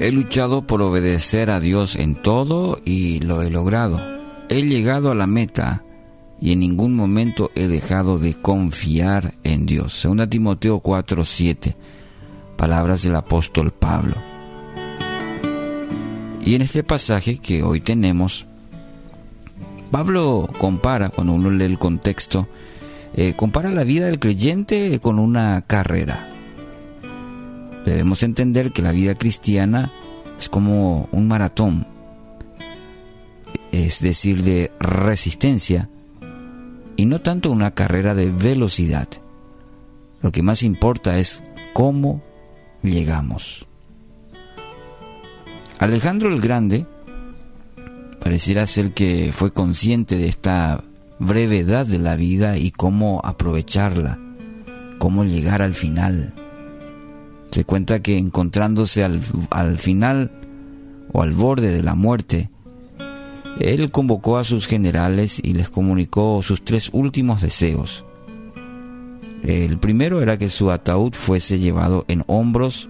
He luchado por obedecer a Dios en todo y lo he logrado. He llegado a la meta y en ningún momento he dejado de confiar en Dios. Segunda Timoteo 4:7. Palabras del apóstol Pablo. Y en este pasaje que hoy tenemos, Pablo compara, cuando uno lee el contexto, eh, compara la vida del creyente con una carrera. Debemos entender que la vida cristiana es como un maratón, es decir, de resistencia, y no tanto una carrera de velocidad. Lo que más importa es cómo llegamos. Alejandro el Grande pareciera ser que fue consciente de esta brevedad de la vida y cómo aprovecharla, cómo llegar al final. Se cuenta que encontrándose al, al final o al borde de la muerte, él convocó a sus generales y les comunicó sus tres últimos deseos. El primero era que su ataúd fuese llevado en hombros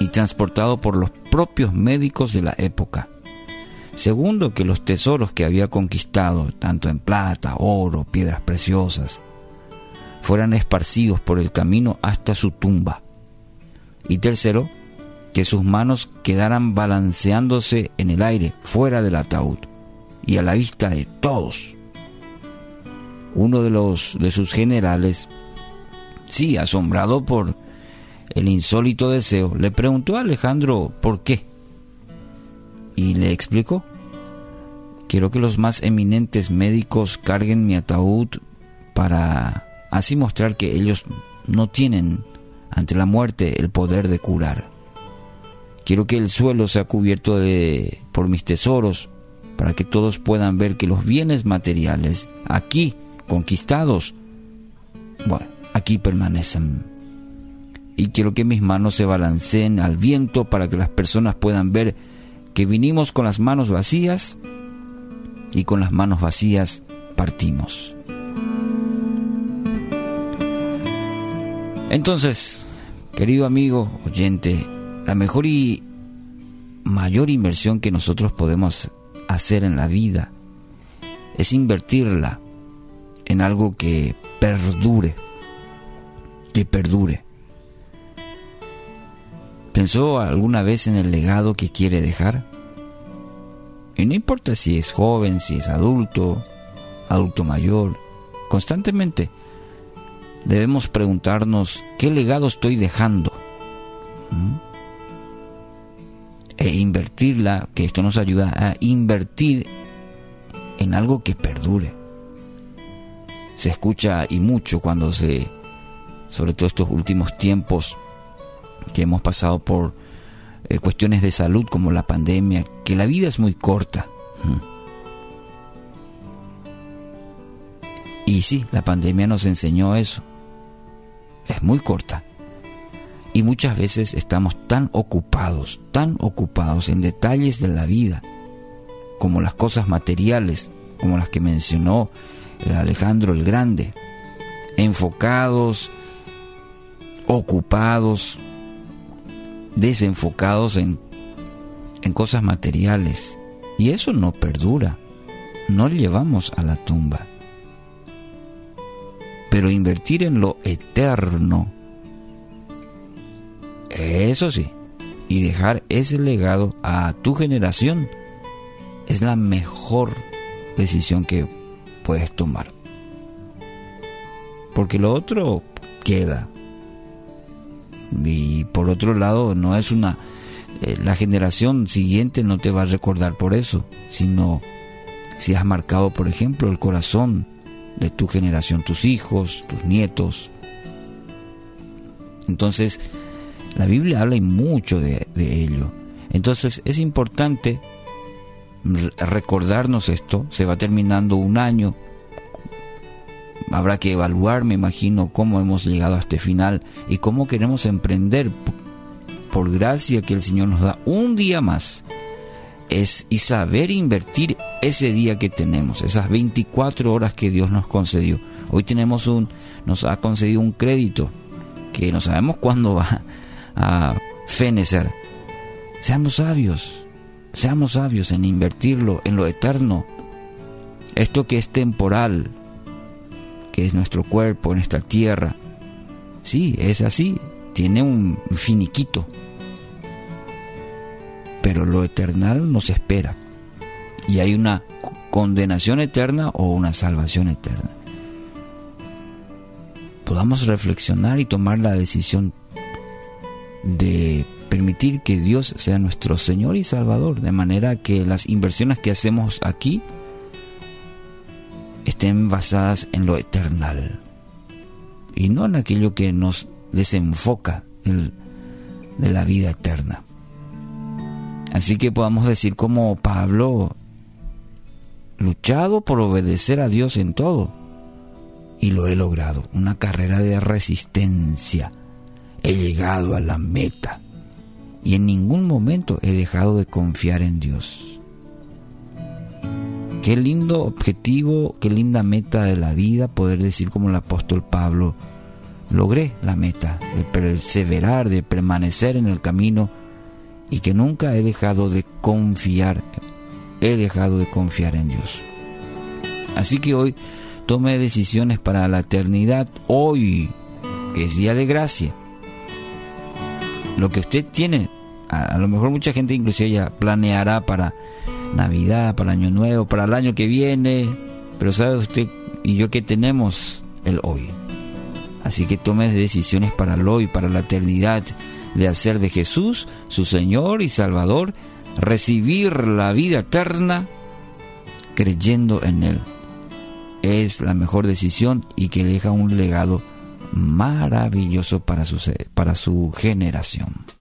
y transportado por los propios médicos de la época. Segundo, que los tesoros que había conquistado, tanto en plata, oro, piedras preciosas, fueran esparcidos por el camino hasta su tumba. Y tercero, que sus manos quedaran balanceándose en el aire fuera del ataúd y a la vista de todos. Uno de los de sus generales, sí, asombrado por el insólito deseo, le preguntó a Alejandro por qué. Y le explicó, quiero que los más eminentes médicos carguen mi ataúd para así mostrar que ellos no tienen ante la muerte el poder de curar. Quiero que el suelo sea cubierto de, por mis tesoros, para que todos puedan ver que los bienes materiales aquí conquistados, bueno, aquí permanecen. Y quiero que mis manos se balanceen al viento para que las personas puedan ver que vinimos con las manos vacías y con las manos vacías partimos. Entonces, querido amigo, oyente, la mejor y mayor inversión que nosotros podemos hacer en la vida es invertirla en algo que perdure, que perdure. ¿Pensó alguna vez en el legado que quiere dejar? Y no importa si es joven, si es adulto, adulto mayor, constantemente debemos preguntarnos qué legado estoy dejando. ¿Mm? e invertirla, que esto nos ayuda a invertir en algo que perdure. Se escucha y mucho cuando se, sobre todo estos últimos tiempos que hemos pasado por eh, cuestiones de salud como la pandemia, que la vida es muy corta. Y sí, la pandemia nos enseñó eso. Muy corta. Y muchas veces estamos tan ocupados, tan ocupados en detalles de la vida, como las cosas materiales, como las que mencionó Alejandro el Grande, enfocados, ocupados, desenfocados en, en cosas materiales. Y eso no perdura, no llevamos a la tumba. Pero invertir en lo eterno, eso sí, y dejar ese legado a tu generación es la mejor decisión que puedes tomar. Porque lo otro queda. Y por otro lado, no es una... Eh, la generación siguiente no te va a recordar por eso, sino si has marcado, por ejemplo, el corazón de tu generación, tus hijos, tus nietos. Entonces, la Biblia habla mucho de, ello. Entonces es importante recordarnos esto. Se va terminando un año. Habrá que evaluar, me imagino, cómo hemos llegado a este final y cómo queremos emprender por gracia que el Señor nos da un día más. Es y saber invertir ese día que tenemos, esas 24 horas que Dios nos concedió. Hoy tenemos un, nos ha concedido un crédito que no sabemos cuándo va, a fenecer. Seamos sabios, seamos sabios en invertirlo en lo eterno. Esto que es temporal, que es nuestro cuerpo, nuestra tierra, sí, es así, tiene un finiquito. Pero lo eternal nos espera. Y hay una condenación eterna o una salvación eterna. Podamos reflexionar y tomar la decisión de permitir que Dios sea nuestro Señor y Salvador, de manera que las inversiones que hacemos aquí estén basadas en lo eternal y no en aquello que nos desenfoca de la vida eterna. Así que podamos decir como Pablo, luchado por obedecer a Dios en todo, y lo he logrado, una carrera de resistencia, he llegado a la meta, y en ningún momento he dejado de confiar en Dios. Qué lindo objetivo, qué linda meta de la vida poder decir como el apóstol Pablo, logré la meta de perseverar, de permanecer en el camino y que nunca he dejado de confiar, he dejado de confiar en Dios. Así que hoy tome decisiones para la eternidad, hoy, que es día de gracia. Lo que usted tiene, a, lo mejor mucha gente inclusive ya planeará para Navidad, para Año Nuevo, para el año que viene, pero sabe usted y yo que tenemos el hoy. Así que tome decisiones para el hoy, para la eternidad, de hacer de Jesús su Señor y Salvador, recibir la vida eterna creyendo en Él. Es la mejor decisión y que deja un legado maravilloso para su, para su generación.